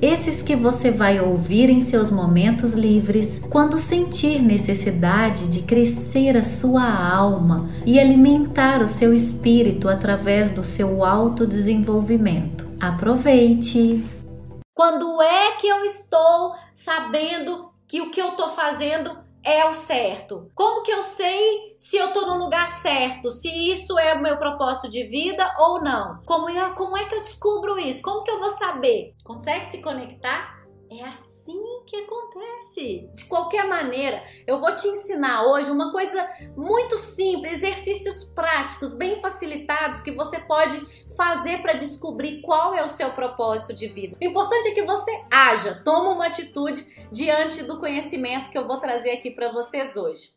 Esses que você vai ouvir em seus momentos livres, quando sentir necessidade de crescer a sua alma e alimentar o seu espírito através do seu autodesenvolvimento. Aproveite! Quando é que eu estou sabendo que o que eu estou fazendo é o certo? Como que eu sei se eu tô no lugar certo? Se isso é o meu propósito de vida ou não? Como é, como é que eu descubro isso? Como que eu vou saber? Consegue se conectar? É assim que acontece. De qualquer maneira, eu vou te ensinar hoje uma coisa muito simples, exercícios práticos, bem facilitados que você pode fazer para descobrir qual é o seu propósito de vida. O importante é que você haja, toma uma atitude diante do conhecimento que eu vou trazer aqui para vocês hoje.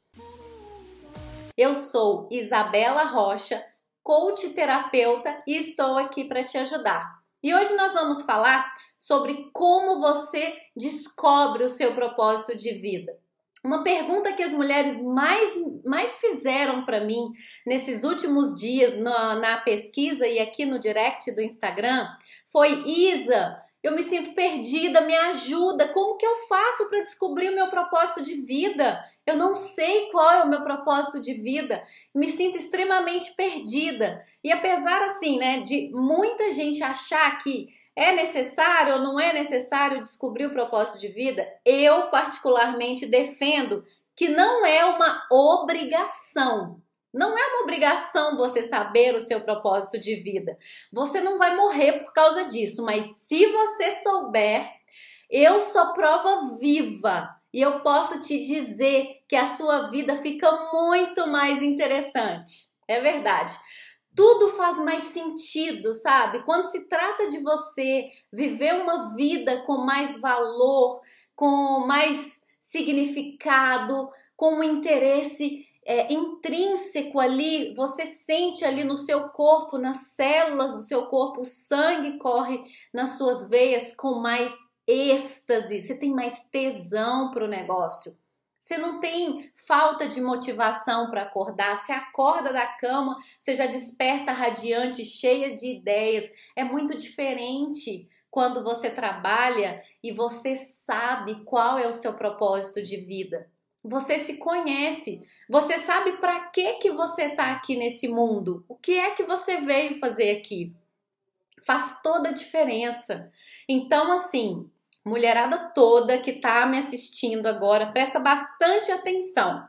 Eu sou Isabela Rocha, coach terapeuta e estou aqui para te ajudar. E hoje nós vamos falar sobre como você descobre o seu propósito de vida. Uma pergunta que as mulheres mais, mais fizeram para mim nesses últimos dias na, na pesquisa e aqui no direct do Instagram foi: Isa, eu me sinto perdida, me ajuda. Como que eu faço para descobrir o meu propósito de vida? Eu não sei qual é o meu propósito de vida. Me sinto extremamente perdida. E apesar assim, né, de muita gente achar que é necessário ou não é necessário descobrir o propósito de vida? Eu, particularmente, defendo que não é uma obrigação. Não é uma obrigação você saber o seu propósito de vida. Você não vai morrer por causa disso, mas se você souber, eu sou prova viva e eu posso te dizer que a sua vida fica muito mais interessante. É verdade tudo faz mais sentido, sabe? Quando se trata de você viver uma vida com mais valor, com mais significado, com um interesse é, intrínseco ali, você sente ali no seu corpo, nas células do seu corpo, o sangue corre nas suas veias com mais êxtase, você tem mais tesão para o negócio. Você não tem falta de motivação para acordar. Você acorda da cama, você já desperta radiante, cheia de ideias. É muito diferente quando você trabalha e você sabe qual é o seu propósito de vida. Você se conhece, você sabe para que que você está aqui nesse mundo. O que é que você veio fazer aqui? Faz toda a diferença. Então, assim, mulherada toda que está me assistindo agora, presta bastante atenção.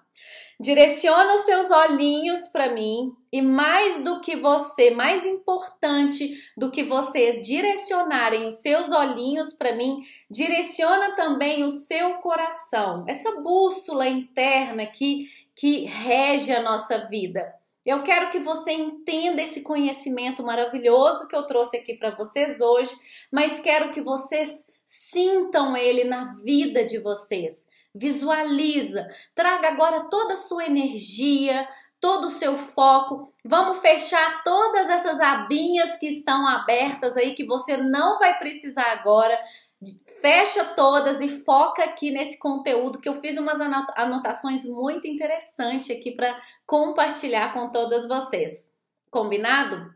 Direciona os seus olhinhos para mim e mais do que você, mais importante do que vocês direcionarem os seus olhinhos para mim, direciona também o seu coração. Essa bússola interna que que rege a nossa vida. Eu quero que você entenda esse conhecimento maravilhoso que eu trouxe aqui para vocês hoje, mas quero que vocês Sintam ele na vida de vocês. Visualiza. Traga agora toda a sua energia, todo o seu foco. Vamos fechar todas essas abinhas que estão abertas aí que você não vai precisar agora. Fecha todas e foca aqui nesse conteúdo que eu fiz umas anotações muito interessantes aqui para compartilhar com todas vocês. Combinado?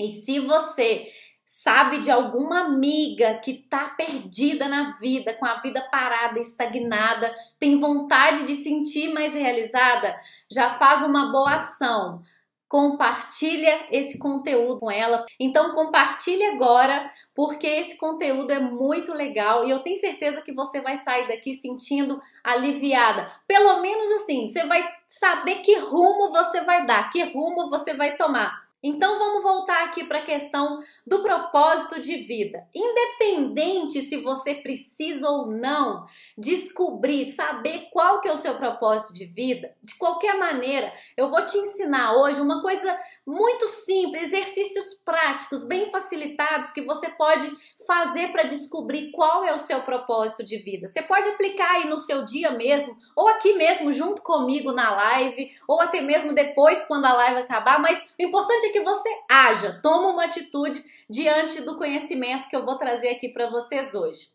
E se você sabe de alguma amiga que tá perdida na vida, com a vida parada, estagnada, tem vontade de sentir mais realizada, já faz uma boa ação. Compartilha esse conteúdo com ela. Então compartilhe agora, porque esse conteúdo é muito legal e eu tenho certeza que você vai sair daqui sentindo aliviada. Pelo menos assim, você vai saber que rumo você vai dar, que rumo você vai tomar. Então vamos voltar aqui para a questão do propósito de vida. Independente se você precisa ou não descobrir, saber qual que é o seu propósito de vida, de qualquer maneira, eu vou te ensinar hoje uma coisa muito simples, exercícios práticos, bem facilitados que você pode fazer para descobrir qual é o seu propósito de vida. Você pode aplicar aí no seu dia mesmo, ou aqui mesmo junto comigo na live, ou até mesmo depois quando a live acabar, mas o importante é que você haja, toma uma atitude diante do conhecimento que eu vou trazer aqui para vocês hoje.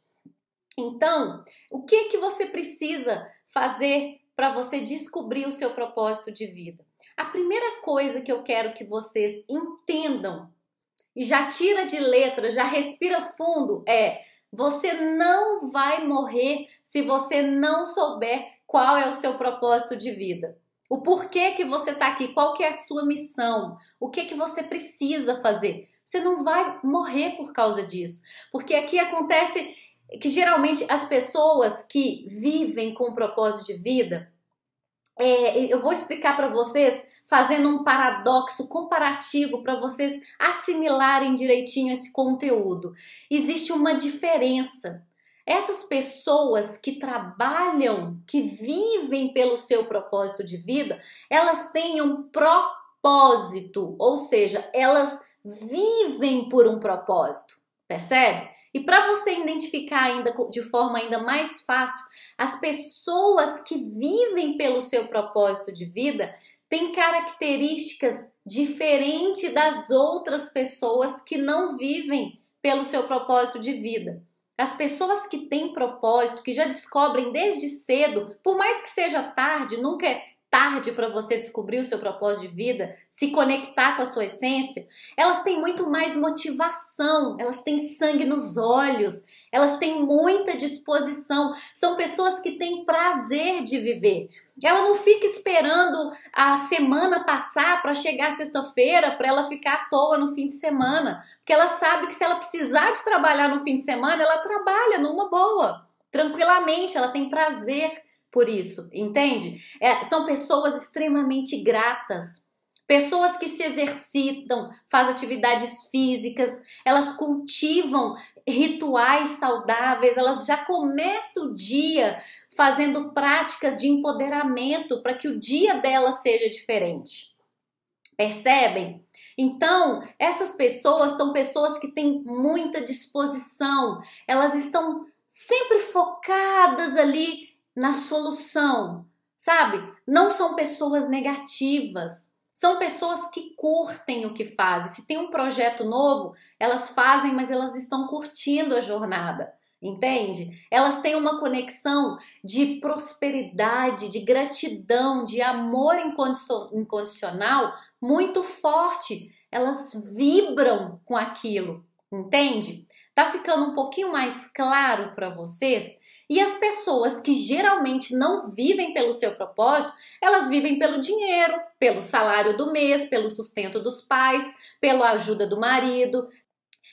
Então, o que que você precisa fazer para você descobrir o seu propósito de vida? A primeira coisa que eu quero que vocês entendam e já tira de letra, já respira fundo é: você não vai morrer se você não souber qual é o seu propósito de vida. O porquê que você está aqui, qual que é a sua missão, o que que você precisa fazer. Você não vai morrer por causa disso, porque aqui acontece que geralmente as pessoas que vivem com propósito de vida, é, eu vou explicar para vocês fazendo um paradoxo comparativo para vocês assimilarem direitinho esse conteúdo. Existe uma diferença essas pessoas que trabalham, que vivem pelo seu propósito de vida, elas têm um propósito, ou seja, elas vivem por um propósito, percebe? E para você identificar ainda de forma ainda mais fácil, as pessoas que vivem pelo seu propósito de vida têm características diferentes das outras pessoas que não vivem pelo seu propósito de vida. As pessoas que têm propósito, que já descobrem desde cedo, por mais que seja tarde, nunca é tarde para você descobrir o seu propósito de vida, se conectar com a sua essência, elas têm muito mais motivação, elas têm sangue nos olhos, elas têm muita disposição, são pessoas que têm prazer de viver. Ela não fica esperando a semana passar para chegar sexta-feira para ela ficar à toa no fim de semana, porque ela sabe que se ela precisar de trabalhar no fim de semana, ela trabalha numa boa, tranquilamente, ela tem prazer por isso, entende? É, são pessoas extremamente gratas, pessoas que se exercitam, fazem atividades físicas, elas cultivam rituais saudáveis, elas já começam o dia fazendo práticas de empoderamento para que o dia dela seja diferente. Percebem? Então, essas pessoas são pessoas que têm muita disposição, elas estão sempre focadas ali na solução, sabe? Não são pessoas negativas. São pessoas que curtem o que fazem. Se tem um projeto novo, elas fazem, mas elas estão curtindo a jornada. Entende? Elas têm uma conexão de prosperidade, de gratidão, de amor incondicional muito forte. Elas vibram com aquilo, entende? Tá ficando um pouquinho mais claro para vocês e as pessoas que geralmente não vivem pelo seu propósito, elas vivem pelo dinheiro, pelo salário do mês, pelo sustento dos pais, pela ajuda do marido.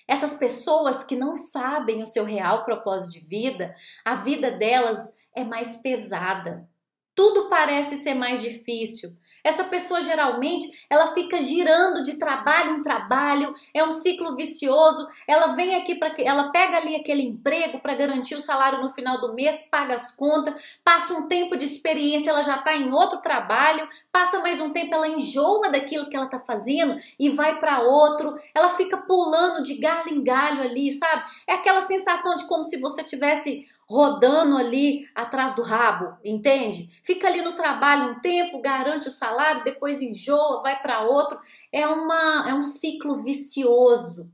Essas pessoas que não sabem o seu real propósito de vida, a vida delas é mais pesada. Tudo parece ser mais difícil. Essa pessoa geralmente ela fica girando de trabalho em trabalho, é um ciclo vicioso. Ela vem aqui para ela pega ali aquele emprego para garantir o salário no final do mês, paga as contas, passa um tempo de experiência, ela já está em outro trabalho, passa mais um tempo, ela enjoa daquilo que ela está fazendo e vai para outro. Ela fica pulando de galho em galho ali, sabe? É aquela sensação de como se você tivesse rodando ali atrás do rabo, entende? Fica ali no trabalho um tempo, garante o salário, depois enjoa, vai para outro. É uma é um ciclo vicioso.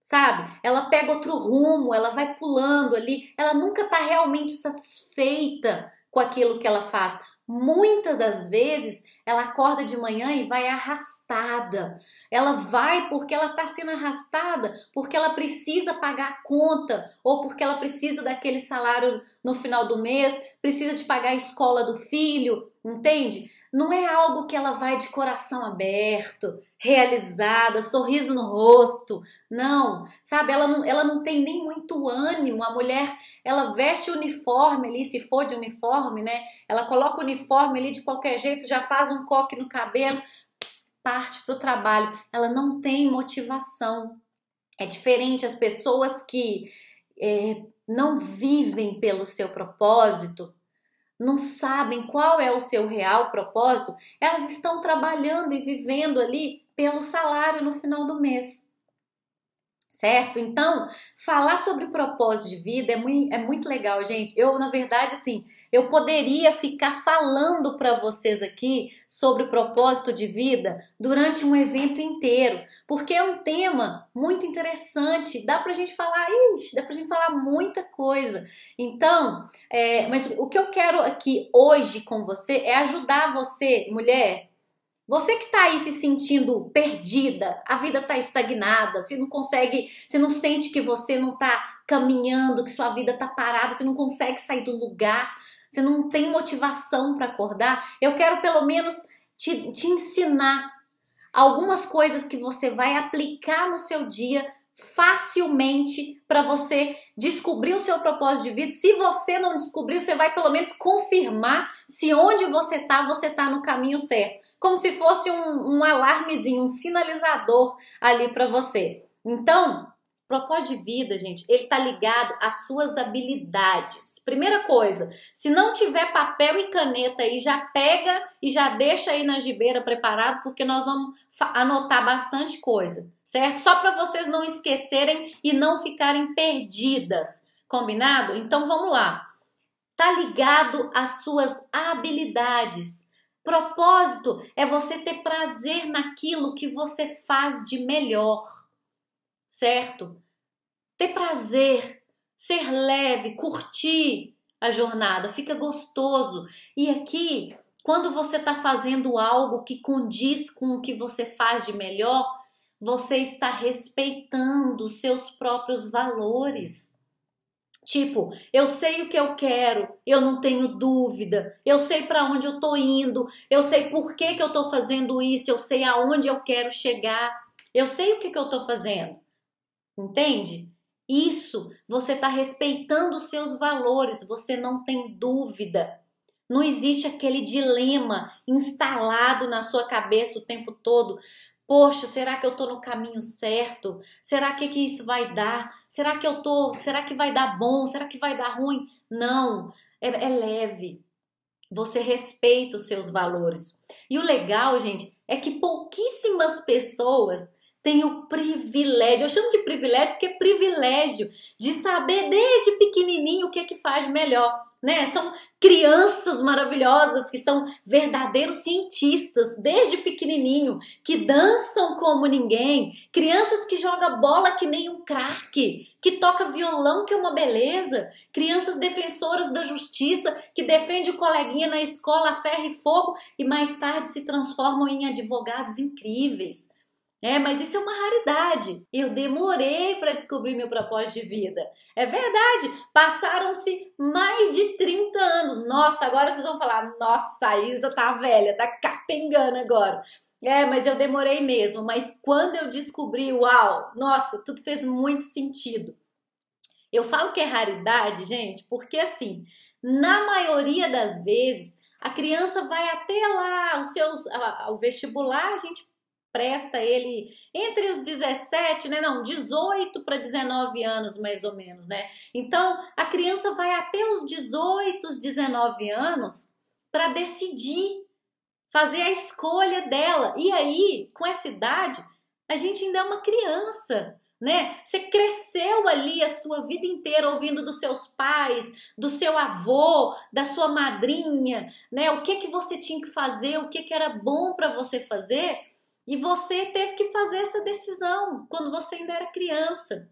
Sabe? Ela pega outro rumo, ela vai pulando ali, ela nunca está realmente satisfeita com aquilo que ela faz. Muitas das vezes ela acorda de manhã e vai arrastada. Ela vai porque ela está sendo arrastada, porque ela precisa pagar a conta, ou porque ela precisa daquele salário no final do mês, precisa de pagar a escola do filho, entende? Não é algo que ela vai de coração aberto, realizada, sorriso no rosto. Não, sabe? Ela não, ela não tem nem muito ânimo. A mulher, ela veste o uniforme ali, se for de uniforme, né? Ela coloca o uniforme ali de qualquer jeito, já faz um coque no cabelo. parte para o trabalho, ela não tem motivação. É diferente as pessoas que é, não vivem pelo seu propósito, não sabem qual é o seu real propósito, elas estão trabalhando e vivendo ali pelo salário no final do mês certo? Então, falar sobre propósito de vida é muito, é muito legal, gente. Eu, na verdade, assim, eu poderia ficar falando para vocês aqui sobre propósito de vida durante um evento inteiro, porque é um tema muito interessante. Dá pra gente falar, ixi, dá pra gente falar muita coisa. Então, é, mas o que eu quero aqui hoje com você é ajudar você, mulher, você que está aí se sentindo perdida, a vida está estagnada, você não consegue, você não sente que você não está caminhando, que sua vida está parada, você não consegue sair do lugar, você não tem motivação para acordar, eu quero pelo menos te, te ensinar algumas coisas que você vai aplicar no seu dia facilmente para você descobrir o seu propósito de vida. Se você não descobriu, você vai pelo menos confirmar se onde você está, você está no caminho certo como se fosse um, um alarmezinho, um sinalizador ali para você. Então, propósito de vida, gente, ele tá ligado às suas habilidades. Primeira coisa, se não tiver papel e caneta aí, já pega e já deixa aí na gibeira preparado, porque nós vamos anotar bastante coisa, certo? Só para vocês não esquecerem e não ficarem perdidas, combinado? Então vamos lá. Tá ligado às suas habilidades. Propósito é você ter prazer naquilo que você faz de melhor, certo? Ter prazer, ser leve, curtir a jornada, fica gostoso. E aqui, quando você está fazendo algo que condiz com o que você faz de melhor, você está respeitando os seus próprios valores. Tipo, eu sei o que eu quero, eu não tenho dúvida, eu sei para onde eu tô indo, eu sei por que, que eu tô fazendo isso, eu sei aonde eu quero chegar, eu sei o que, que eu tô fazendo. Entende? Isso, você está respeitando os seus valores, você não tem dúvida. Não existe aquele dilema instalado na sua cabeça o tempo todo. Poxa, será que eu tô no caminho certo? Será que, que isso vai dar? Será que eu tô? Será que vai dar bom? Será que vai dar ruim? Não, é, é leve. Você respeita os seus valores. E o legal, gente, é que pouquíssimas pessoas têm o privilégio, eu chamo de privilégio porque é privilégio de saber desde pequenininho o que é que faz melhor né? São crianças maravilhosas que são verdadeiros cientistas desde pequenininho, que dançam como ninguém, crianças que jogam bola que nem um craque, que toca violão que é uma beleza, crianças defensoras da justiça que defende o coleguinha na escola a ferro e fogo e mais tarde se transformam em advogados incríveis. É, mas isso é uma raridade. Eu demorei para descobrir meu propósito de vida. É verdade, passaram-se mais de 30 anos. Nossa, agora vocês vão falar: nossa, a Isa tá velha, tá capengando agora. É, mas eu demorei mesmo. Mas quando eu descobri, uau, nossa, tudo fez muito sentido. Eu falo que é raridade, gente, porque assim, na maioria das vezes, a criança vai até lá, os seus, o vestibular, a gente presta ele entre os 17, né? Não, 18 para 19 anos, mais ou menos, né? Então, a criança vai até os 18, 19 anos para decidir, fazer a escolha dela. E aí, com essa idade, a gente ainda é uma criança. Né? Você cresceu ali a sua vida inteira ouvindo dos seus pais, do seu avô, da sua madrinha, né? O que que você tinha que fazer, o que que era bom para você fazer? E você teve que fazer essa decisão quando você ainda era criança.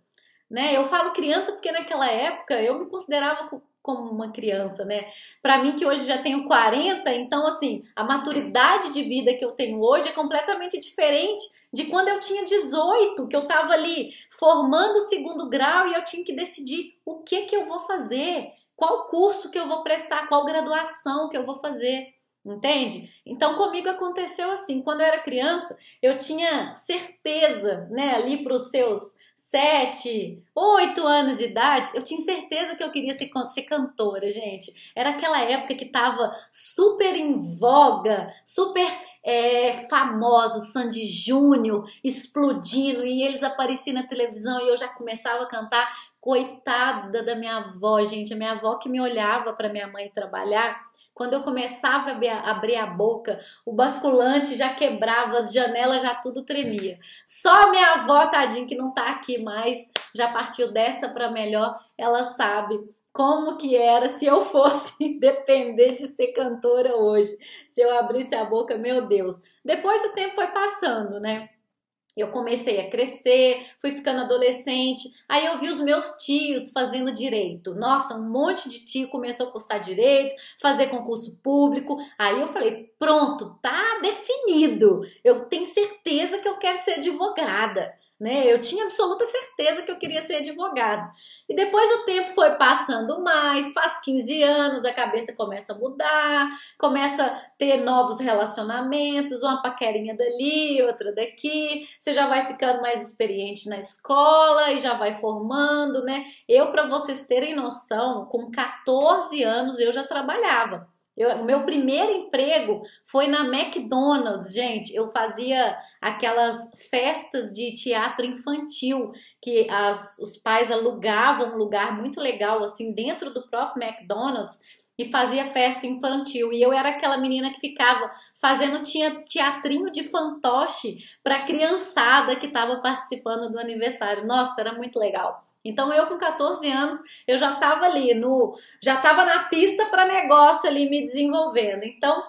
Né? Eu falo criança porque naquela época eu me considerava como uma criança, né? Para mim que hoje já tenho 40, então assim, a maturidade de vida que eu tenho hoje é completamente diferente de quando eu tinha 18, que eu estava ali formando o segundo grau e eu tinha que decidir o que que eu vou fazer, qual curso que eu vou prestar, qual graduação que eu vou fazer. Entende? Então comigo aconteceu assim. Quando eu era criança, eu tinha certeza, né, ali para os seus sete, oito anos de idade, eu tinha certeza que eu queria ser, ser cantora, gente. Era aquela época que tava super em voga, super é, famosos, Sandy Júnior explodindo e eles apareciam na televisão e eu já começava a cantar. Coitada da minha avó, gente, a minha avó que me olhava para minha mãe trabalhar quando eu começava a abrir a boca, o basculante já quebrava, as janelas já tudo tremia. Só minha avó, tadinha, que não tá aqui mais, já partiu dessa para melhor, ela sabe como que era se eu fosse depender de ser cantora hoje. Se eu abrisse a boca, meu Deus. Depois o tempo foi passando, né? Eu comecei a crescer, fui ficando adolescente, aí eu vi os meus tios fazendo direito. Nossa, um monte de tio começou a cursar direito, fazer concurso público. Aí eu falei: pronto, tá definido. Eu tenho certeza que eu quero ser advogada né? Eu tinha absoluta certeza que eu queria ser advogado. E depois o tempo foi passando mais, faz 15 anos, a cabeça começa a mudar, começa a ter novos relacionamentos, uma paquerinha dali, outra daqui. Você já vai ficando mais experiente na escola e já vai formando, né? Eu, para vocês terem noção, com 14 anos eu já trabalhava. Eu, meu primeiro emprego foi na McDonald's, gente. Eu fazia aquelas festas de teatro infantil que as, os pais alugavam um lugar muito legal assim dentro do próprio McDonald's e fazia festa infantil. E eu era aquela menina que ficava fazendo tinha teatrinho de fantoche para criançada que estava participando do aniversário. Nossa, era muito legal. Então eu com 14 anos, eu já estava ali no já estava na pista para negócio ali me desenvolvendo. Então,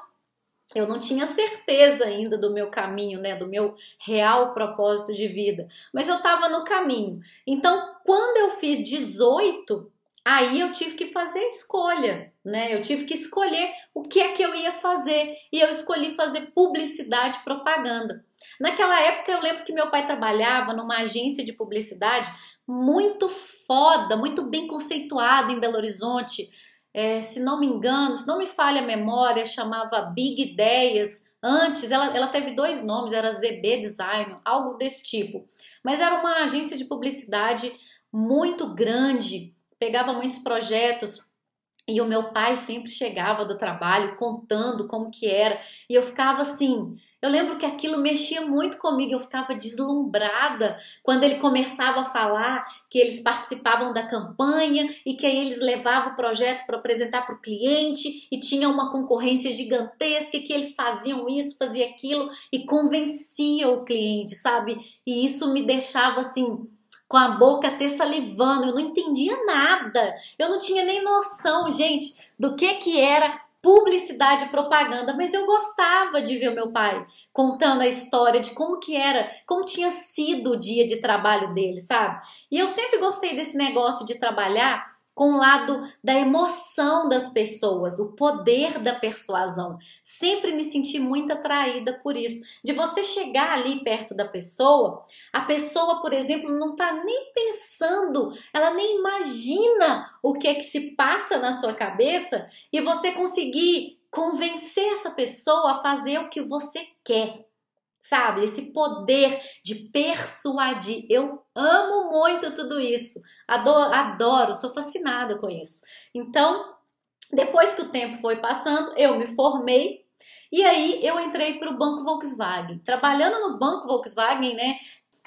eu não tinha certeza ainda do meu caminho, né, do meu real propósito de vida, mas eu estava no caminho. Então, quando eu fiz 18, Aí eu tive que fazer escolha, né? Eu tive que escolher o que é que eu ia fazer e eu escolhi fazer publicidade propaganda. Naquela época eu lembro que meu pai trabalhava numa agência de publicidade muito foda, muito bem conceituada em Belo Horizonte. É, se não me engano, se não me falha a memória, chamava Big Ideias. Antes ela, ela teve dois nomes, era ZB Design, algo desse tipo. Mas era uma agência de publicidade muito grande pegava muitos projetos e o meu pai sempre chegava do trabalho contando como que era e eu ficava assim, eu lembro que aquilo mexia muito comigo, eu ficava deslumbrada quando ele começava a falar que eles participavam da campanha e que aí eles levavam o projeto para apresentar para o cliente e tinha uma concorrência gigantesca que eles faziam isso, faziam aquilo e convencia o cliente, sabe? E isso me deixava assim com a boca até salivando, eu não entendia nada. Eu não tinha nem noção, gente, do que que era publicidade e propaganda, mas eu gostava de ver o meu pai contando a história de como que era, como tinha sido o dia de trabalho dele, sabe? E eu sempre gostei desse negócio de trabalhar com o lado da emoção das pessoas, o poder da persuasão. Sempre me senti muito atraída por isso. De você chegar ali perto da pessoa, a pessoa, por exemplo, não está nem pensando, ela nem imagina o que é que se passa na sua cabeça e você conseguir convencer essa pessoa a fazer o que você quer sabe? Esse poder de persuadir. Eu amo muito tudo isso. Adoro, adoro, sou fascinada com isso. Então, depois que o tempo foi passando, eu me formei e aí eu entrei para o Banco Volkswagen. Trabalhando no Banco Volkswagen, né?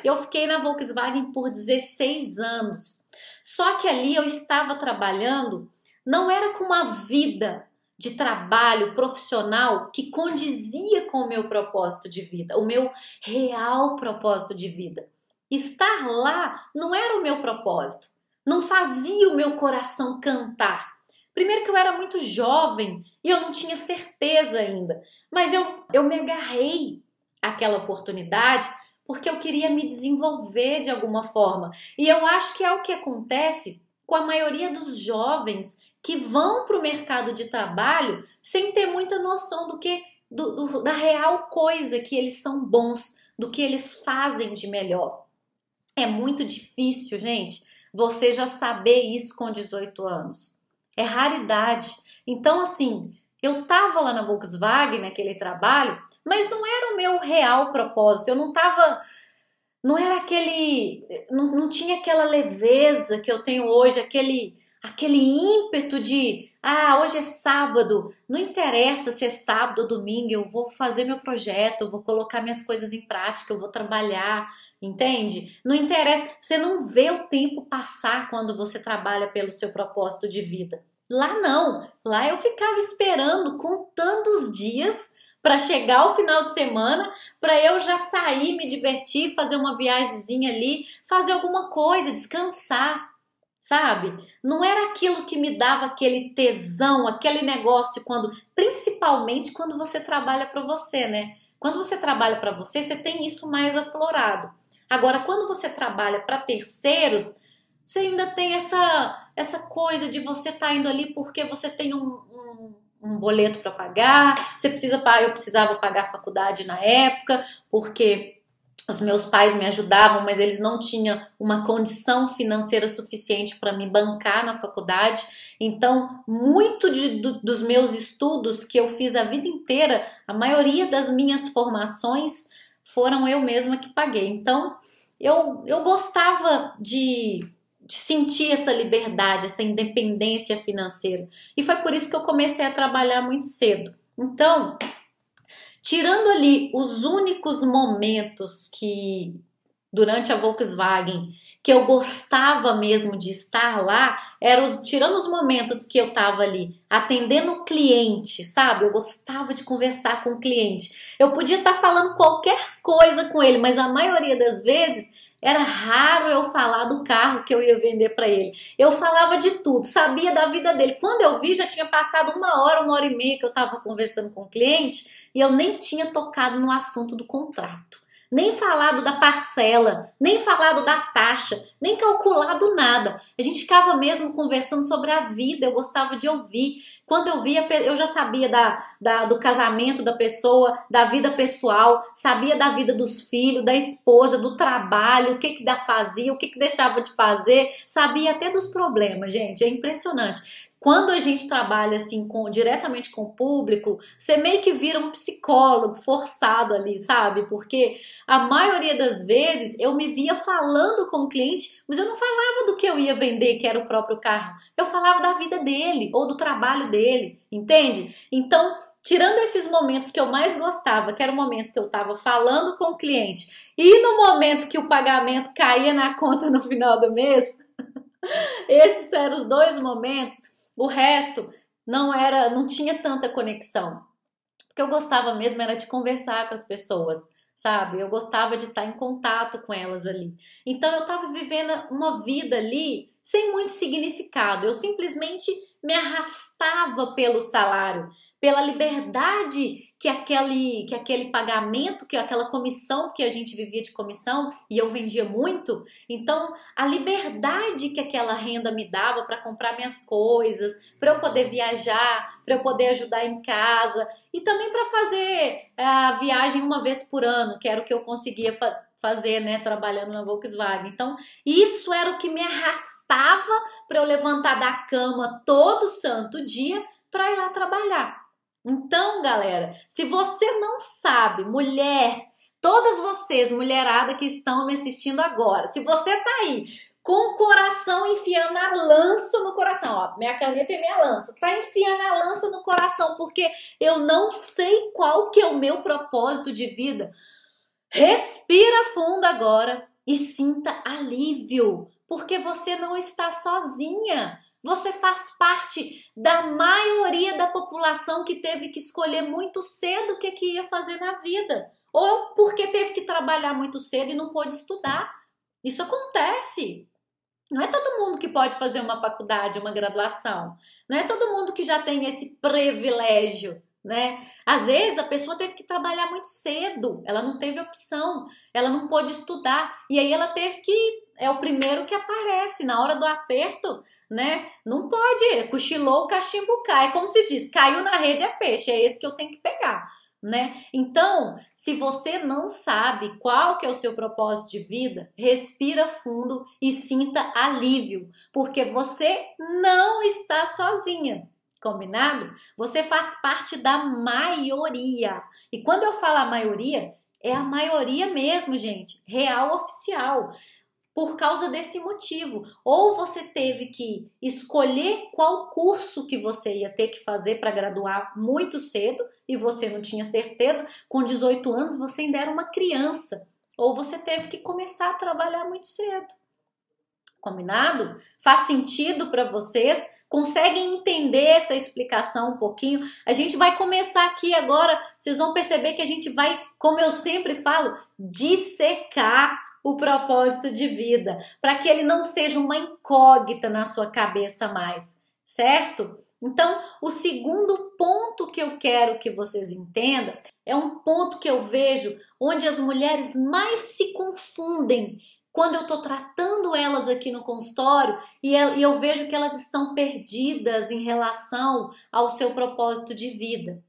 Eu fiquei na Volkswagen por 16 anos. Só que ali eu estava trabalhando, não era com uma vida de trabalho profissional que condizia com o meu propósito de vida, o meu real propósito de vida. Estar lá não era o meu propósito, não fazia o meu coração cantar. Primeiro que eu era muito jovem e eu não tinha certeza ainda, mas eu, eu me agarrei àquela oportunidade porque eu queria me desenvolver de alguma forma. E eu acho que é o que acontece com a maioria dos jovens que vão para o mercado de trabalho sem ter muita noção do que do, do, da real coisa que eles são bons, do que eles fazem de melhor. É muito difícil, gente, você já saber isso com 18 anos. É raridade. Então, assim, eu tava lá na Volkswagen naquele trabalho, mas não era o meu real propósito. Eu não tava. Não era aquele. Não, não tinha aquela leveza que eu tenho hoje, aquele aquele ímpeto de ah, hoje é sábado, não interessa se é sábado ou domingo, eu vou fazer meu projeto, eu vou colocar minhas coisas em prática, eu vou trabalhar, entende? Não interessa, você não vê o tempo passar quando você trabalha pelo seu propósito de vida. Lá não, lá eu ficava esperando, contando os dias para chegar o final de semana, para eu já sair, me divertir, fazer uma viagemzinha ali, fazer alguma coisa, descansar sabe? Não era aquilo que me dava aquele tesão, aquele negócio quando, principalmente quando você trabalha para você, né? Quando você trabalha para você, você tem isso mais aflorado. Agora, quando você trabalha para terceiros, você ainda tem essa essa coisa de você estar tá indo ali porque você tem um, um, um boleto para pagar, você precisa eu precisava pagar faculdade na época, porque os meus pais me ajudavam, mas eles não tinham uma condição financeira suficiente para me bancar na faculdade. Então, muito de, do, dos meus estudos que eu fiz a vida inteira, a maioria das minhas formações foram eu mesma que paguei. Então, eu, eu gostava de, de sentir essa liberdade, essa independência financeira. E foi por isso que eu comecei a trabalhar muito cedo. Então, Tirando ali os únicos momentos que durante a Volkswagen que eu gostava mesmo de estar lá, eram os, tirando os momentos que eu estava ali atendendo o cliente, sabe? Eu gostava de conversar com o cliente. Eu podia estar tá falando qualquer coisa com ele, mas a maioria das vezes era raro eu falar do carro que eu ia vender para ele. Eu falava de tudo, sabia da vida dele. Quando eu vi, já tinha passado uma hora, uma hora e meia que eu estava conversando com o cliente e eu nem tinha tocado no assunto do contrato. Nem falado da parcela, nem falado da taxa, nem calculado nada. A gente ficava mesmo conversando sobre a vida, eu gostava de ouvir. Quando eu via, eu já sabia da, da, do casamento da pessoa, da vida pessoal, sabia da vida dos filhos, da esposa, do trabalho, o que que fazia, o que que deixava de fazer, sabia até dos problemas, gente. É impressionante. Quando a gente trabalha assim com, diretamente com o público, você meio que vira um psicólogo forçado ali, sabe? Porque a maioria das vezes eu me via falando com o cliente, mas eu não falava do que eu ia vender, que era o próprio carro. Eu falava da vida dele ou do trabalho dele, entende? Então, tirando esses momentos que eu mais gostava, que era o momento que eu estava falando com o cliente, e no momento que o pagamento caía na conta no final do mês, esses eram os dois momentos o resto não era, não tinha tanta conexão. Porque eu gostava mesmo era de conversar com as pessoas, sabe? Eu gostava de estar em contato com elas ali. Então eu estava vivendo uma vida ali sem muito significado. Eu simplesmente me arrastava pelo salário, pela liberdade que aquele, que aquele pagamento, que aquela comissão, que a gente vivia de comissão e eu vendia muito, então a liberdade que aquela renda me dava para comprar minhas coisas, para eu poder viajar, para eu poder ajudar em casa e também para fazer a viagem uma vez por ano, que era o que eu conseguia fa fazer, né, trabalhando na Volkswagen. Então, isso era o que me arrastava para eu levantar da cama todo santo dia para ir lá trabalhar. Então, galera, se você não sabe, mulher, todas vocês, mulherada que estão me assistindo agora, se você tá aí com o coração enfiando a lança no coração, ó, minha caneta e minha lança, tá enfiando a lança no coração porque eu não sei qual que é o meu propósito de vida. Respira fundo agora e sinta alívio, porque você não está sozinha. Você faz parte da maioria da população que teve que escolher muito cedo o que, que ia fazer na vida. Ou porque teve que trabalhar muito cedo e não pôde estudar. Isso acontece. Não é todo mundo que pode fazer uma faculdade, uma graduação. Não é todo mundo que já tem esse privilégio, né? Às vezes a pessoa teve que trabalhar muito cedo, ela não teve opção, ela não pôde estudar e aí ela teve que é o primeiro que aparece na hora do aperto né? Não pode, cochilou, o cachimbo cai. Como se diz, caiu na rede é peixe, é esse que eu tenho que pegar, né? Então, se você não sabe qual que é o seu propósito de vida, respira fundo e sinta alívio, porque você não está sozinha. Combinado? Você faz parte da maioria. E quando eu falo a maioria, é a maioria mesmo, gente, real oficial. por causa desse motivo. Ou você teve que escolher qual curso que você ia ter que fazer para graduar muito cedo e você não tinha certeza, com 18 anos você ainda era uma criança. Ou você teve que começar a trabalhar muito cedo. Combinado? Faz sentido para vocês? Conseguem entender essa explicação um pouquinho? A gente vai começar aqui agora, vocês vão perceber que a gente vai, como eu sempre falo, dissecar o propósito de vida, para que ele não seja uma incógnita na sua cabeça mais, certo? Então, o segundo ponto que eu quero que vocês entendam é um ponto que eu vejo onde as mulheres mais se confundem quando eu estou tratando elas aqui no consultório e eu vejo que elas estão perdidas em relação ao seu propósito de vida.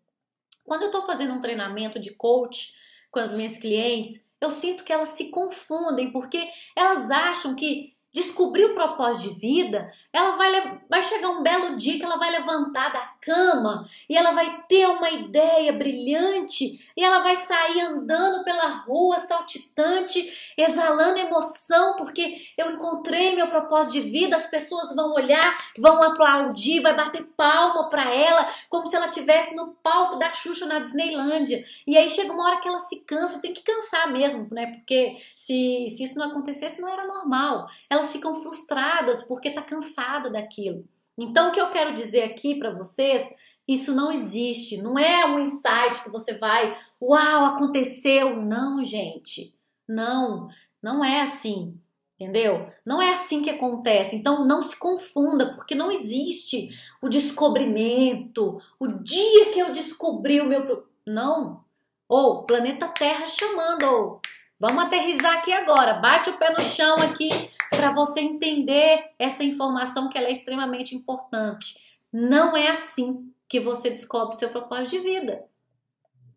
Quando eu estou fazendo um treinamento de coach com as minhas clientes, eu sinto que elas se confundem porque elas acham que descobrir o propósito de vida, ela vai, vai chegar um belo dia que ela vai levantar da cama e ela vai ter uma ideia brilhante e ela vai sair andando pela rua saltitante, exalando emoção, porque eu encontrei meu propósito de vida, as pessoas vão olhar, vão aplaudir, vai bater palma para ela, como se ela estivesse no palco da Xuxa na Disneylândia. E aí chega uma hora que ela se cansa, tem que cansar mesmo, né? Porque se, se isso não acontecesse, não era normal. Ela elas ficam frustradas porque tá cansada daquilo. Então, o que eu quero dizer aqui para vocês, isso não existe, não é um insight que você vai, uau, aconteceu. Não, gente. Não, não é assim. Entendeu? Não é assim que acontece. Então não se confunda, porque não existe o descobrimento, o dia que eu descobri o meu. Não. Ou planeta Terra chamando, vamos aterrizar aqui agora. Bate o pé no chão aqui para você entender essa informação que ela é extremamente importante. Não é assim que você descobre o seu propósito de vida.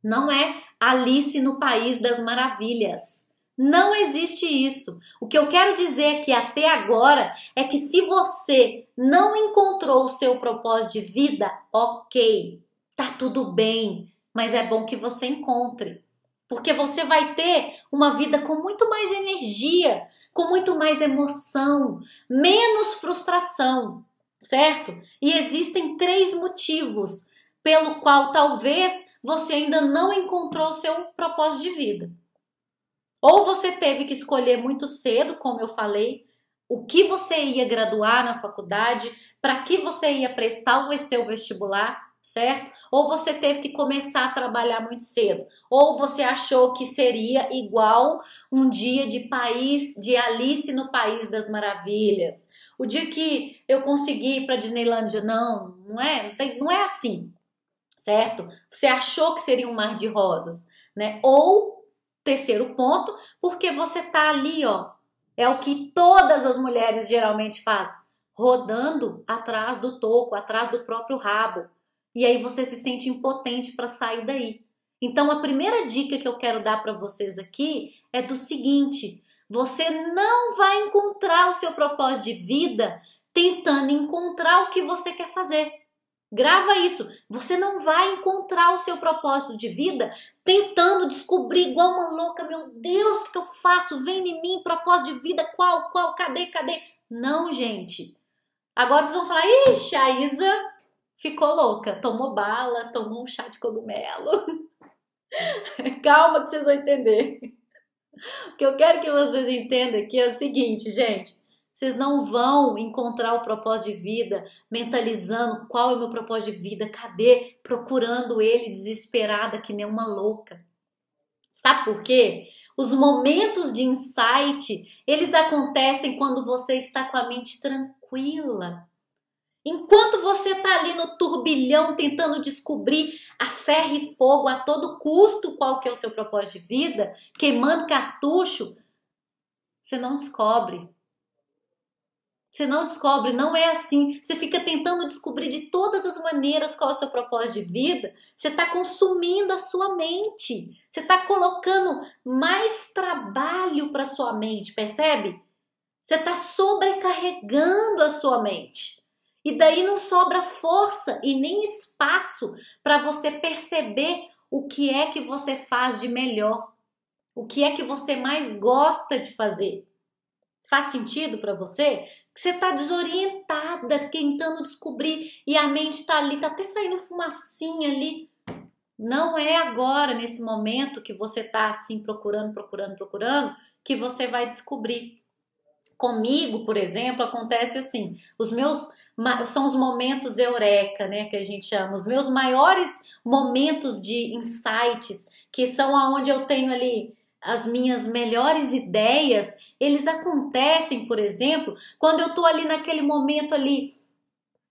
Não é Alice no País das Maravilhas. Não existe isso. O que eu quero dizer aqui até agora é que se você não encontrou o seu propósito de vida, ok, tá tudo bem, mas é bom que você encontre. Porque você vai ter uma vida com muito mais energia, com muito mais emoção, menos frustração, certo? E existem três motivos pelo qual talvez você ainda não encontrou seu propósito de vida. Ou você teve que escolher muito cedo, como eu falei, o que você ia graduar na faculdade, para que você ia prestar o seu vestibular, certo? Ou você teve que começar a trabalhar muito cedo, ou você achou que seria igual um dia de país de Alice no País das Maravilhas. O dia que eu consegui ir para Disneylândia, não, não é, não, tem, não é assim, certo? Você achou que seria um mar de rosas, né? Ou terceiro ponto, porque você tá ali, ó, é o que todas as mulheres geralmente fazem, rodando atrás do toco, atrás do próprio rabo e aí você se sente impotente para sair daí. Então a primeira dica que eu quero dar para vocês aqui é do seguinte: você não vai encontrar o seu propósito de vida tentando encontrar o que você quer fazer. Grava isso. Você não vai encontrar o seu propósito de vida tentando descobrir igual uma louca. Meu Deus, o que eu faço? Vem em mim, propósito de vida, qual, qual, cadê, cadê? Não, gente. Agora vocês vão falar, ixi, a Isa ficou louca, tomou bala, tomou um chá de cogumelo. Calma que vocês vão entender. O que eu quero que vocês entendam aqui é o seguinte, gente. Vocês não vão encontrar o propósito de vida mentalizando qual é o meu propósito de vida, cadê? Procurando ele desesperada que nem uma louca. Sabe por quê? Os momentos de insight, eles acontecem quando você está com a mente tranquila, Enquanto você está ali no turbilhão tentando descobrir a ferro e fogo a todo custo qual que é o seu propósito de vida, queimando cartucho, você não descobre. Você não descobre, não é assim. Você fica tentando descobrir de todas as maneiras qual é o seu propósito de vida. Você está consumindo a sua mente. Você está colocando mais trabalho para sua mente, percebe? Você está sobrecarregando a sua mente. E daí não sobra força e nem espaço para você perceber o que é que você faz de melhor, o que é que você mais gosta de fazer. Faz sentido para você? Você tá desorientada, tentando descobrir e a mente tá ali, tá até saindo fumacinha ali. Não é agora, nesse momento que você tá assim procurando, procurando, procurando, que você vai descobrir. Comigo, por exemplo, acontece assim: os meus são os momentos eureka, né, que a gente chama, os meus maiores momentos de insights, que são aonde eu tenho ali as minhas melhores ideias, eles acontecem, por exemplo, quando eu tô ali naquele momento ali,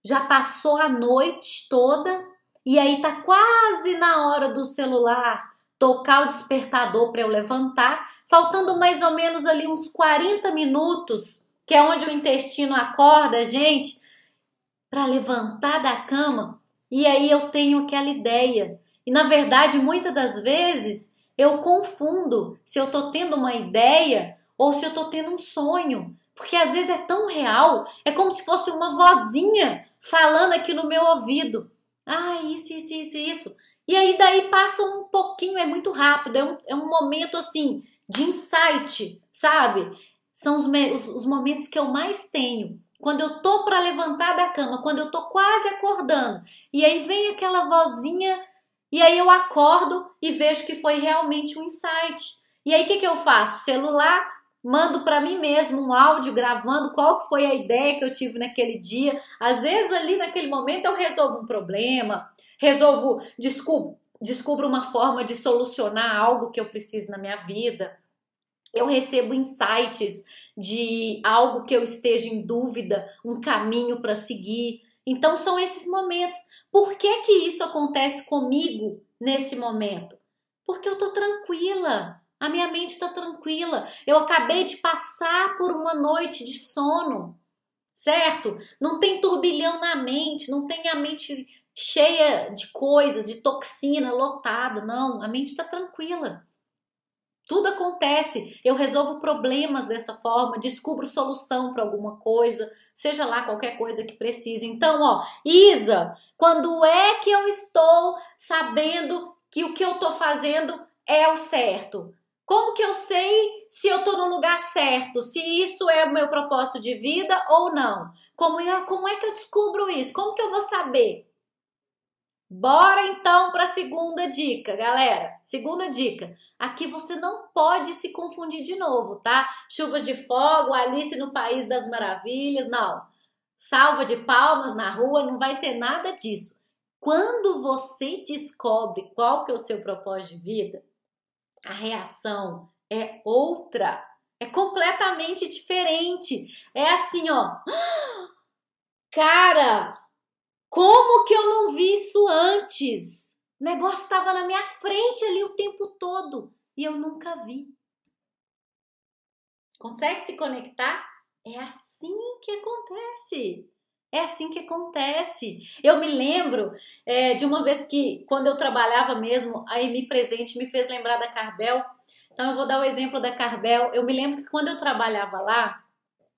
já passou a noite toda e aí tá quase na hora do celular tocar o despertador para eu levantar, faltando mais ou menos ali uns 40 minutos, que é onde o intestino acorda, gente, para levantar da cama, e aí eu tenho aquela ideia. E na verdade, muitas das vezes, eu confundo se eu estou tendo uma ideia ou se eu estou tendo um sonho. Porque às vezes é tão real, é como se fosse uma vozinha falando aqui no meu ouvido. Ah, isso, isso, isso, isso. E aí daí passa um pouquinho, é muito rápido, é um, é um momento assim de insight, sabe? São os, os, os momentos que eu mais tenho. Quando eu tô para levantar da cama, quando eu tô quase acordando, e aí vem aquela vozinha e aí eu acordo e vejo que foi realmente um insight. E aí o que, que eu faço? Celular, mando para mim mesmo um áudio gravando qual foi a ideia que eu tive naquele dia. Às vezes ali naquele momento eu resolvo um problema, resolvo, descubro, descubro uma forma de solucionar algo que eu preciso na minha vida. Eu recebo insights de algo que eu esteja em dúvida, um caminho para seguir. Então são esses momentos. Por que que isso acontece comigo nesse momento? Porque eu tô tranquila. A minha mente está tranquila. Eu acabei de passar por uma noite de sono, certo? Não tem turbilhão na mente, não tem a mente cheia de coisas, de toxina, lotada. Não, a mente está tranquila. Tudo acontece. Eu resolvo problemas dessa forma, descubro solução para alguma coisa, seja lá qualquer coisa que precise. Então, ó, Isa, quando é que eu estou sabendo que o que eu estou fazendo é o certo? Como que eu sei se eu estou no lugar certo, se isso é o meu propósito de vida ou não? Como é, como é que eu descubro isso? Como que eu vou saber? Bora então para a segunda dica, galera. Segunda dica. Aqui você não pode se confundir de novo, tá? Chuva de fogo, Alice no País das Maravilhas, não. Salva de palmas na rua, não vai ter nada disso. Quando você descobre qual que é o seu propósito de vida, a reação é outra. É completamente diferente. É assim, ó. Cara, como que eu não vi isso antes? O negócio estava na minha frente ali o tempo todo e eu nunca vi. Consegue se conectar? É assim que acontece. É assim que acontece. Eu me lembro é, de uma vez que, quando eu trabalhava mesmo, a Emi Presente me fez lembrar da Carbel. Então, eu vou dar o exemplo da Carbel. Eu me lembro que quando eu trabalhava lá,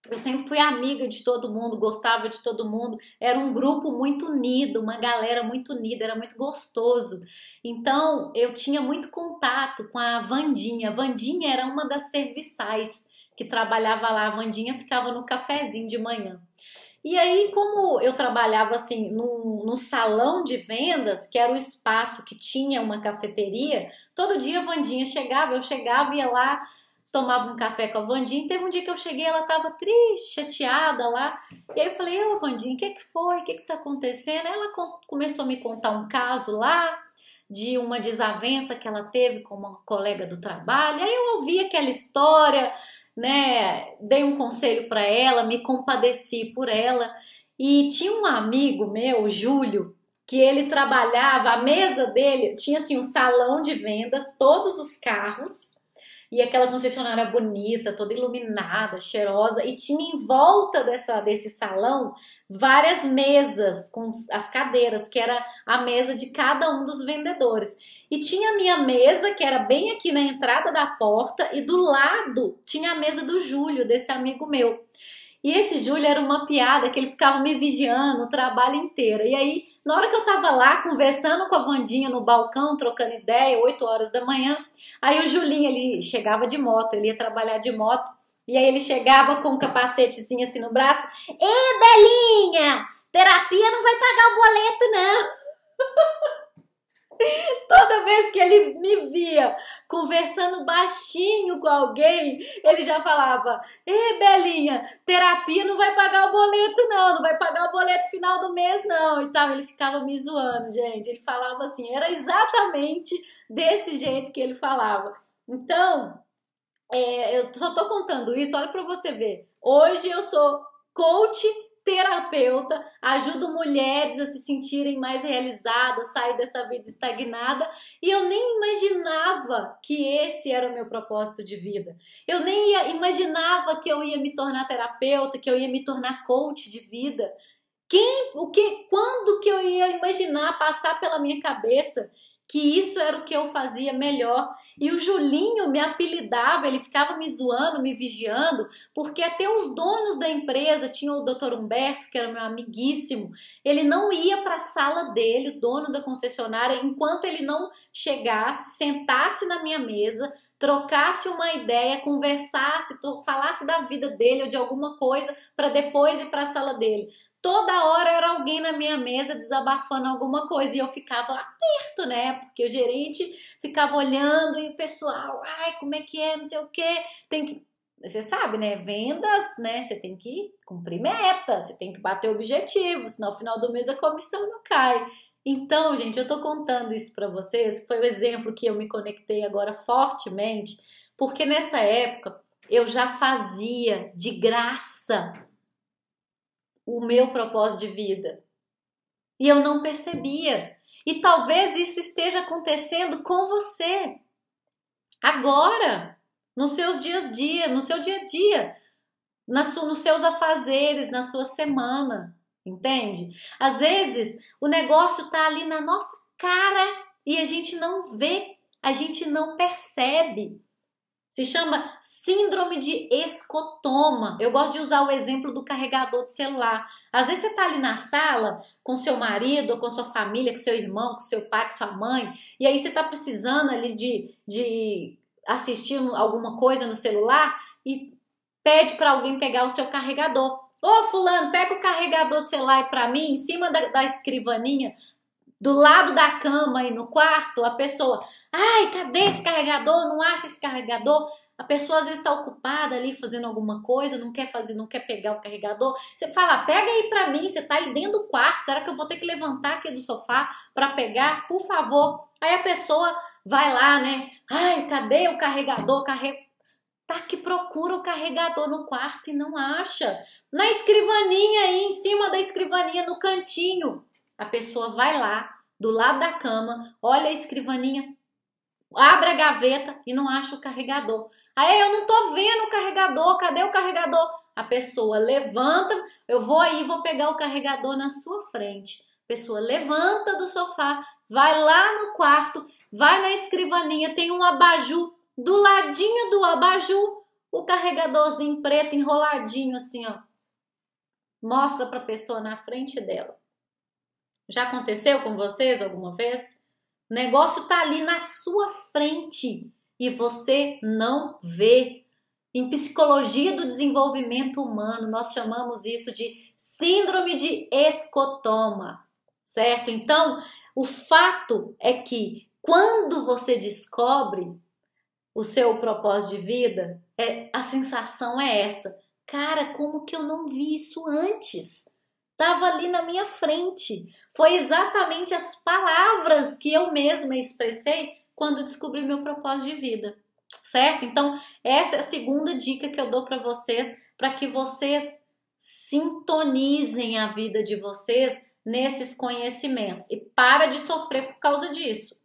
eu sempre fui amiga de todo mundo, gostava de todo mundo. Era um grupo muito unido, uma galera muito unida, era muito gostoso. Então, eu tinha muito contato com a Vandinha. A Vandinha era uma das serviçais que trabalhava lá. A Vandinha ficava no cafezinho de manhã. E aí, como eu trabalhava assim no, no salão de vendas, que era o espaço que tinha uma cafeteria, todo dia a Vandinha chegava, eu chegava, ia lá, tomava um café com a Vandinha. Teve um dia que eu cheguei, ela tava triste, chateada lá. E aí eu falei, ô Vandinha, o que que foi? O que que tá acontecendo? Ela começou a me contar um caso lá de uma desavença que ela teve com uma colega do trabalho. Aí eu ouvi aquela história, né? Dei um conselho para ela, me compadeci por ela. E tinha um amigo meu, Júlio, que ele trabalhava, a mesa dele tinha assim um salão de vendas, todos os carros e aquela concessionária bonita, toda iluminada, cheirosa, e tinha em volta dessa, desse salão várias mesas com as cadeiras, que era a mesa de cada um dos vendedores. E tinha a minha mesa, que era bem aqui na entrada da porta, e do lado tinha a mesa do Júlio, desse amigo meu. E esse Júlio era uma piada que ele ficava me vigiando o trabalho inteiro. E aí, na hora que eu tava lá conversando com a Vandinha no balcão, trocando ideia, 8 horas da manhã, aí o Julinho ele chegava de moto, ele ia trabalhar de moto. E aí ele chegava com um capacetezinho assim no braço. Ê, Belinha! Terapia não vai pagar o boleto, não. Toda vez que ele me via conversando baixinho com alguém, ele já falava: Ê, Belinha, terapia não vai pagar o boleto, não, não vai pagar o boleto final do mês, não. E tal. Ele ficava me zoando, gente. Ele falava assim, era exatamente desse jeito que ele falava. Então, é, eu só tô contando isso, olha para você ver. Hoje eu sou coach terapeuta, ajudo mulheres a se sentirem mais realizadas, sair dessa vida estagnada, e eu nem imaginava que esse era o meu propósito de vida. Eu nem ia, imaginava que eu ia me tornar terapeuta, que eu ia me tornar coach de vida. Quem, o que, quando que eu ia imaginar passar pela minha cabeça que isso era o que eu fazia melhor. E o Julinho me apelidava, ele ficava me zoando, me vigiando, porque até os donos da empresa, tinha o Dr. Humberto, que era meu amiguíssimo, ele não ia para a sala dele, o dono da concessionária, enquanto ele não chegasse, sentasse na minha mesa, trocasse uma ideia, conversasse, falasse da vida dele ou de alguma coisa para depois ir para a sala dele toda hora era alguém na minha mesa desabafando alguma coisa e eu ficava aperto, né? Porque o gerente ficava olhando e o pessoal, ai, como é que é, não sei o quê, tem que você sabe, né? Vendas, né? Você tem que cumprir meta, você tem que bater objetivo, senão no final do mês a comissão não cai. Então, gente, eu tô contando isso para vocês, foi o exemplo que eu me conectei agora fortemente, porque nessa época eu já fazia de graça o meu propósito de vida. E eu não percebia. E talvez isso esteja acontecendo com você. Agora, nos seus dias a dia, no seu dia a dia, na sua, nos seus afazeres, na sua semana, entende? Às vezes o negócio está ali na nossa cara e a gente não vê, a gente não percebe. Se chama síndrome de escotoma. Eu gosto de usar o exemplo do carregador de celular. Às vezes você está ali na sala com seu marido, com sua família, com seu irmão, com seu pai, com sua mãe, e aí você está precisando ali de, de assistir alguma coisa no celular e pede para alguém pegar o seu carregador. Ô fulano, pega o carregador do celular para mim, em cima da, da escrivaninha, do lado da cama e no quarto, a pessoa, ai, cadê esse carregador? Não acha esse carregador? A pessoa às vezes está ocupada ali fazendo alguma coisa, não quer fazer, não quer pegar o carregador. Você fala, pega aí para mim, você está aí dentro do quarto, será que eu vou ter que levantar aqui do sofá para pegar? Por favor. Aí a pessoa vai lá, né? Ai, cadê o carregador? Carre... Tá que procura o carregador no quarto e não acha. Na escrivaninha aí, em cima da escrivaninha, no cantinho. A pessoa vai lá, do lado da cama, olha a escrivaninha, abre a gaveta e não acha o carregador. Aí eu não tô vendo o carregador, cadê o carregador? A pessoa levanta, eu vou aí, vou pegar o carregador na sua frente. A pessoa levanta do sofá, vai lá no quarto, vai na escrivaninha, tem um abajur do ladinho do abajur, o carregadorzinho preto enroladinho assim, ó. Mostra para a pessoa na frente dela. Já aconteceu com vocês alguma vez? O negócio tá ali na sua frente e você não vê. Em psicologia do desenvolvimento humano, nós chamamos isso de síndrome de escotoma, certo? Então, o fato é que quando você descobre o seu propósito de vida, é, a sensação é essa. Cara, como que eu não vi isso antes? Estava ali na minha frente. Foi exatamente as palavras que eu mesma expressei quando descobri meu propósito de vida, certo? Então, essa é a segunda dica que eu dou para vocês, para que vocês sintonizem a vida de vocês nesses conhecimentos e para de sofrer por causa disso.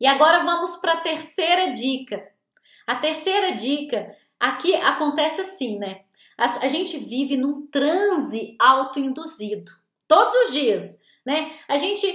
E agora vamos para a terceira dica. A terceira dica aqui acontece assim, né? A, a gente vive num transe autoinduzido. Todos os dias, né? A gente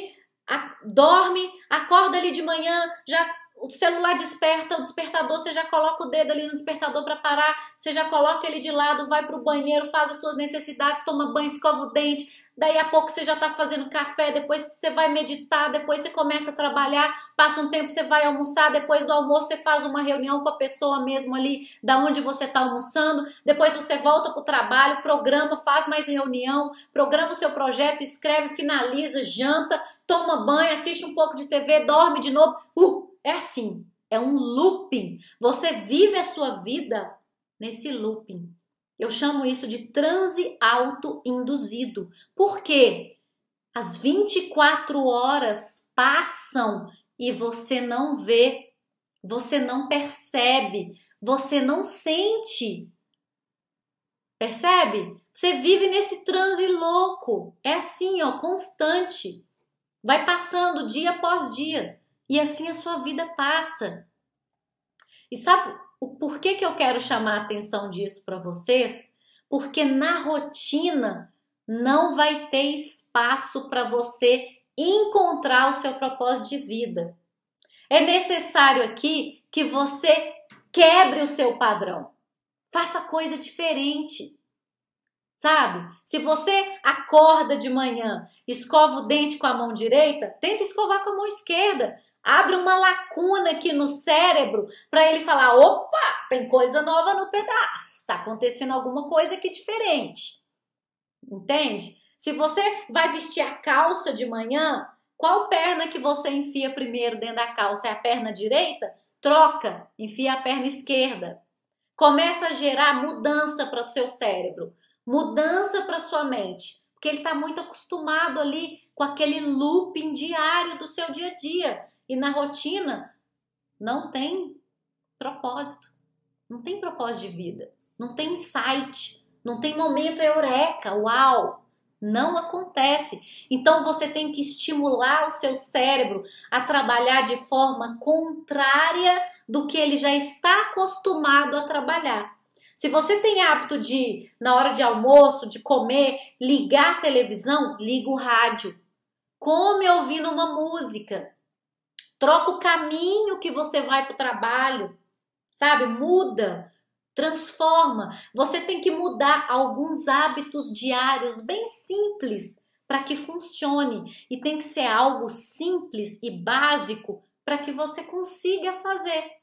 a, dorme, acorda ali de manhã, já o celular desperta, o despertador, você já coloca o dedo ali no despertador para parar, você já coloca ele de lado, vai para o banheiro, faz as suas necessidades, toma banho, escova o dente, daí a pouco você já está fazendo café, depois você vai meditar, depois você começa a trabalhar, passa um tempo você vai almoçar, depois do almoço você faz uma reunião com a pessoa mesmo ali da onde você está almoçando, depois você volta para o trabalho, programa, faz mais reunião, programa o seu projeto, escreve, finaliza, janta, toma banho, assiste um pouco de TV, dorme de novo. Uh, é assim, é um looping. Você vive a sua vida nesse looping. Eu chamo isso de transe auto-induzido. Por quê? As 24 horas passam e você não vê, você não percebe, você não sente. Percebe? Você vive nesse transe louco. É assim, ó, constante. Vai passando dia após dia. E assim a sua vida passa. E sabe o porquê que eu quero chamar a atenção disso para vocês? Porque na rotina não vai ter espaço para você encontrar o seu propósito de vida. É necessário aqui que você quebre o seu padrão. Faça coisa diferente. Sabe? Se você acorda de manhã, escova o dente com a mão direita, tenta escovar com a mão esquerda abre uma lacuna aqui no cérebro para ele falar: opa, tem coisa nova no pedaço, está acontecendo alguma coisa aqui diferente. Entende? Se você vai vestir a calça de manhã, qual perna que você enfia primeiro dentro da calça? É a perna direita? Troca, enfia a perna esquerda. Começa a gerar mudança para o seu cérebro, mudança para sua mente, porque ele está muito acostumado ali com aquele looping diário do seu dia a dia. E na rotina não tem propósito, não tem propósito de vida, não tem insight, não tem momento eureka, uau! Não acontece. Então você tem que estimular o seu cérebro a trabalhar de forma contrária do que ele já está acostumado a trabalhar. Se você tem hábito de, na hora de almoço, de comer, ligar a televisão, liga o rádio. Come ouvindo uma música troca o caminho que você vai para o trabalho, sabe? Muda, transforma. Você tem que mudar alguns hábitos diários bem simples para que funcione e tem que ser algo simples e básico para que você consiga fazer.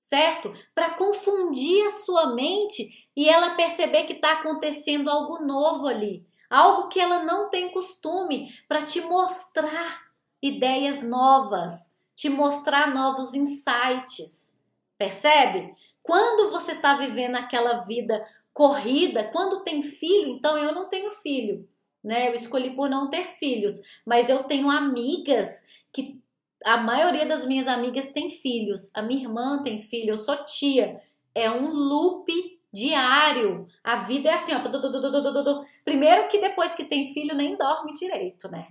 Certo? Para confundir a sua mente e ela perceber que está acontecendo algo novo ali, algo que ela não tem costume, para te mostrar ideias novas, te mostrar novos insights. Percebe? Quando você está vivendo aquela vida corrida, quando tem filho, então eu não tenho filho, né? Eu escolhi por não ter filhos, mas eu tenho amigas que a maioria das minhas amigas tem filhos. A minha irmã tem filho, eu sou tia. É um loop diário. A vida é assim, ó. Primeiro que depois que tem filho nem dorme direito, né?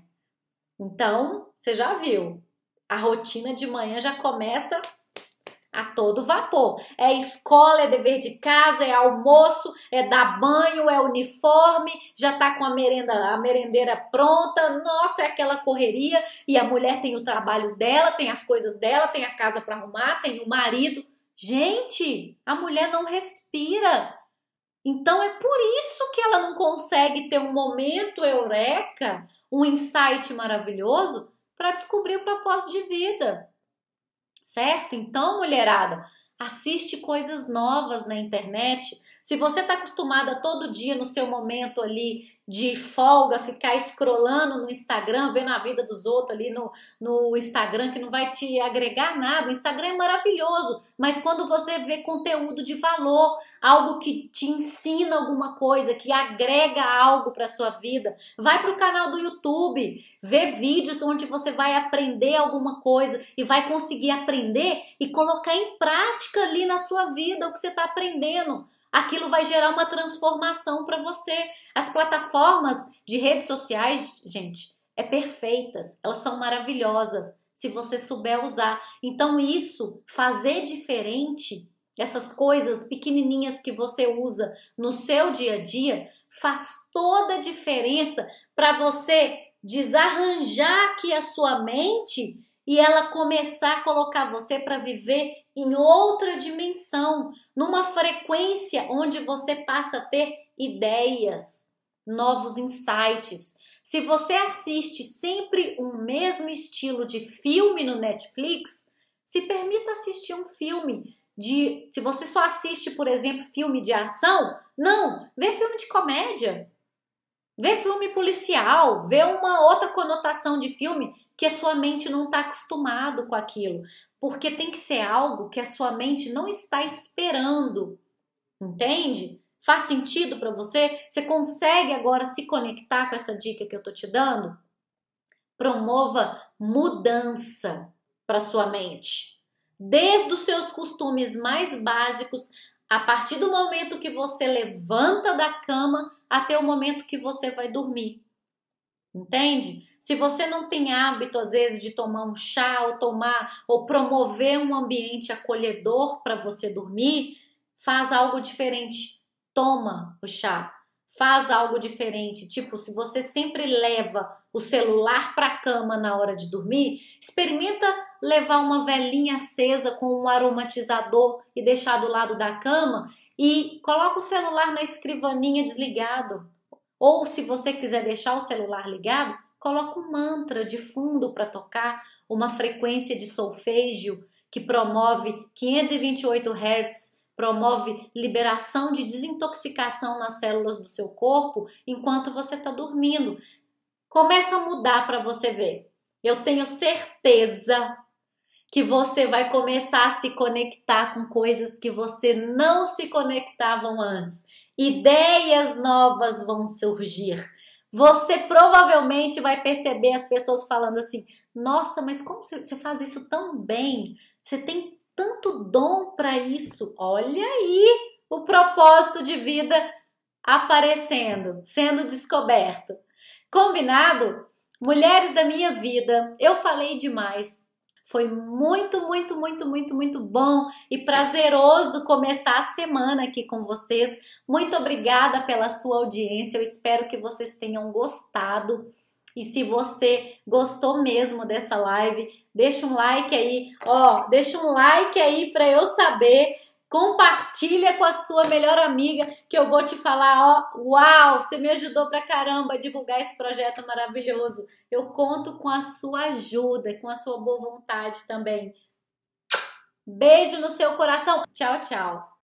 Então, você já viu, a rotina de manhã já começa a todo vapor. É escola, é dever de casa, é almoço, é dar banho, é uniforme, já tá com a merenda, a merendeira pronta. Nossa, é aquela correria e a mulher tem o trabalho dela, tem as coisas dela, tem a casa para arrumar, tem o marido. Gente, a mulher não respira. Então é por isso que ela não consegue ter um momento eureka um insight maravilhoso para descobrir o propósito de vida. Certo? Então, mulherada, assiste coisas novas na internet. Se você está acostumada todo dia no seu momento ali de folga, ficar escrolando no Instagram, vendo a vida dos outros ali no, no Instagram, que não vai te agregar nada. O Instagram é maravilhoso, mas quando você vê conteúdo de valor, algo que te ensina alguma coisa, que agrega algo para sua vida, vai para o canal do YouTube, vê vídeos onde você vai aprender alguma coisa e vai conseguir aprender e colocar em prática ali na sua vida o que você está aprendendo aquilo vai gerar uma transformação para você. As plataformas de redes sociais, gente, é perfeitas, elas são maravilhosas se você souber usar. Então isso, fazer diferente, essas coisas pequenininhas que você usa no seu dia a dia, faz toda a diferença para você desarranjar aqui a sua mente e ela começar a colocar você para viver em outra dimensão, numa frequência onde você passa a ter ideias, novos insights. Se você assiste sempre o mesmo estilo de filme no Netflix, se permita assistir um filme de. Se você só assiste, por exemplo, filme de ação, não, vê filme de comédia. Vê filme policial, vê uma outra conotação de filme que a sua mente não está acostumado com aquilo porque tem que ser algo que a sua mente não está esperando. Entende? Faz sentido para você? Você consegue agora se conectar com essa dica que eu tô te dando? Promova mudança para sua mente. Desde os seus costumes mais básicos, a partir do momento que você levanta da cama até o momento que você vai dormir. Entende? Se você não tem hábito, às vezes, de tomar um chá ou tomar ou promover um ambiente acolhedor para você dormir, faz algo diferente. Toma o chá. Faz algo diferente. Tipo, se você sempre leva o celular para a cama na hora de dormir, experimenta levar uma velinha acesa com um aromatizador e deixar do lado da cama e coloca o celular na escrivaninha desligado. Ou se você quiser deixar o celular ligado, coloca um mantra de fundo para tocar, uma frequência de solfejo que promove 528 Hz, promove liberação de desintoxicação nas células do seu corpo enquanto você está dormindo. Começa a mudar para você ver. Eu tenho certeza que você vai começar a se conectar com coisas que você não se conectavam antes. Ideias novas vão surgir você provavelmente vai perceber as pessoas falando assim: nossa, mas como você faz isso tão bem? Você tem tanto dom para isso. Olha aí o propósito de vida aparecendo, sendo descoberto. Combinado? Mulheres da minha vida, eu falei demais. Foi muito, muito, muito, muito, muito bom e prazeroso começar a semana aqui com vocês. Muito obrigada pela sua audiência. Eu espero que vocês tenham gostado. E se você gostou mesmo dessa live, deixa um like aí, ó, deixa um like aí para eu saber Compartilha com a sua melhor amiga que eu vou te falar, ó, uau, você me ajudou pra caramba a divulgar esse projeto maravilhoso. Eu conto com a sua ajuda, com a sua boa vontade também. Beijo no seu coração. Tchau, tchau.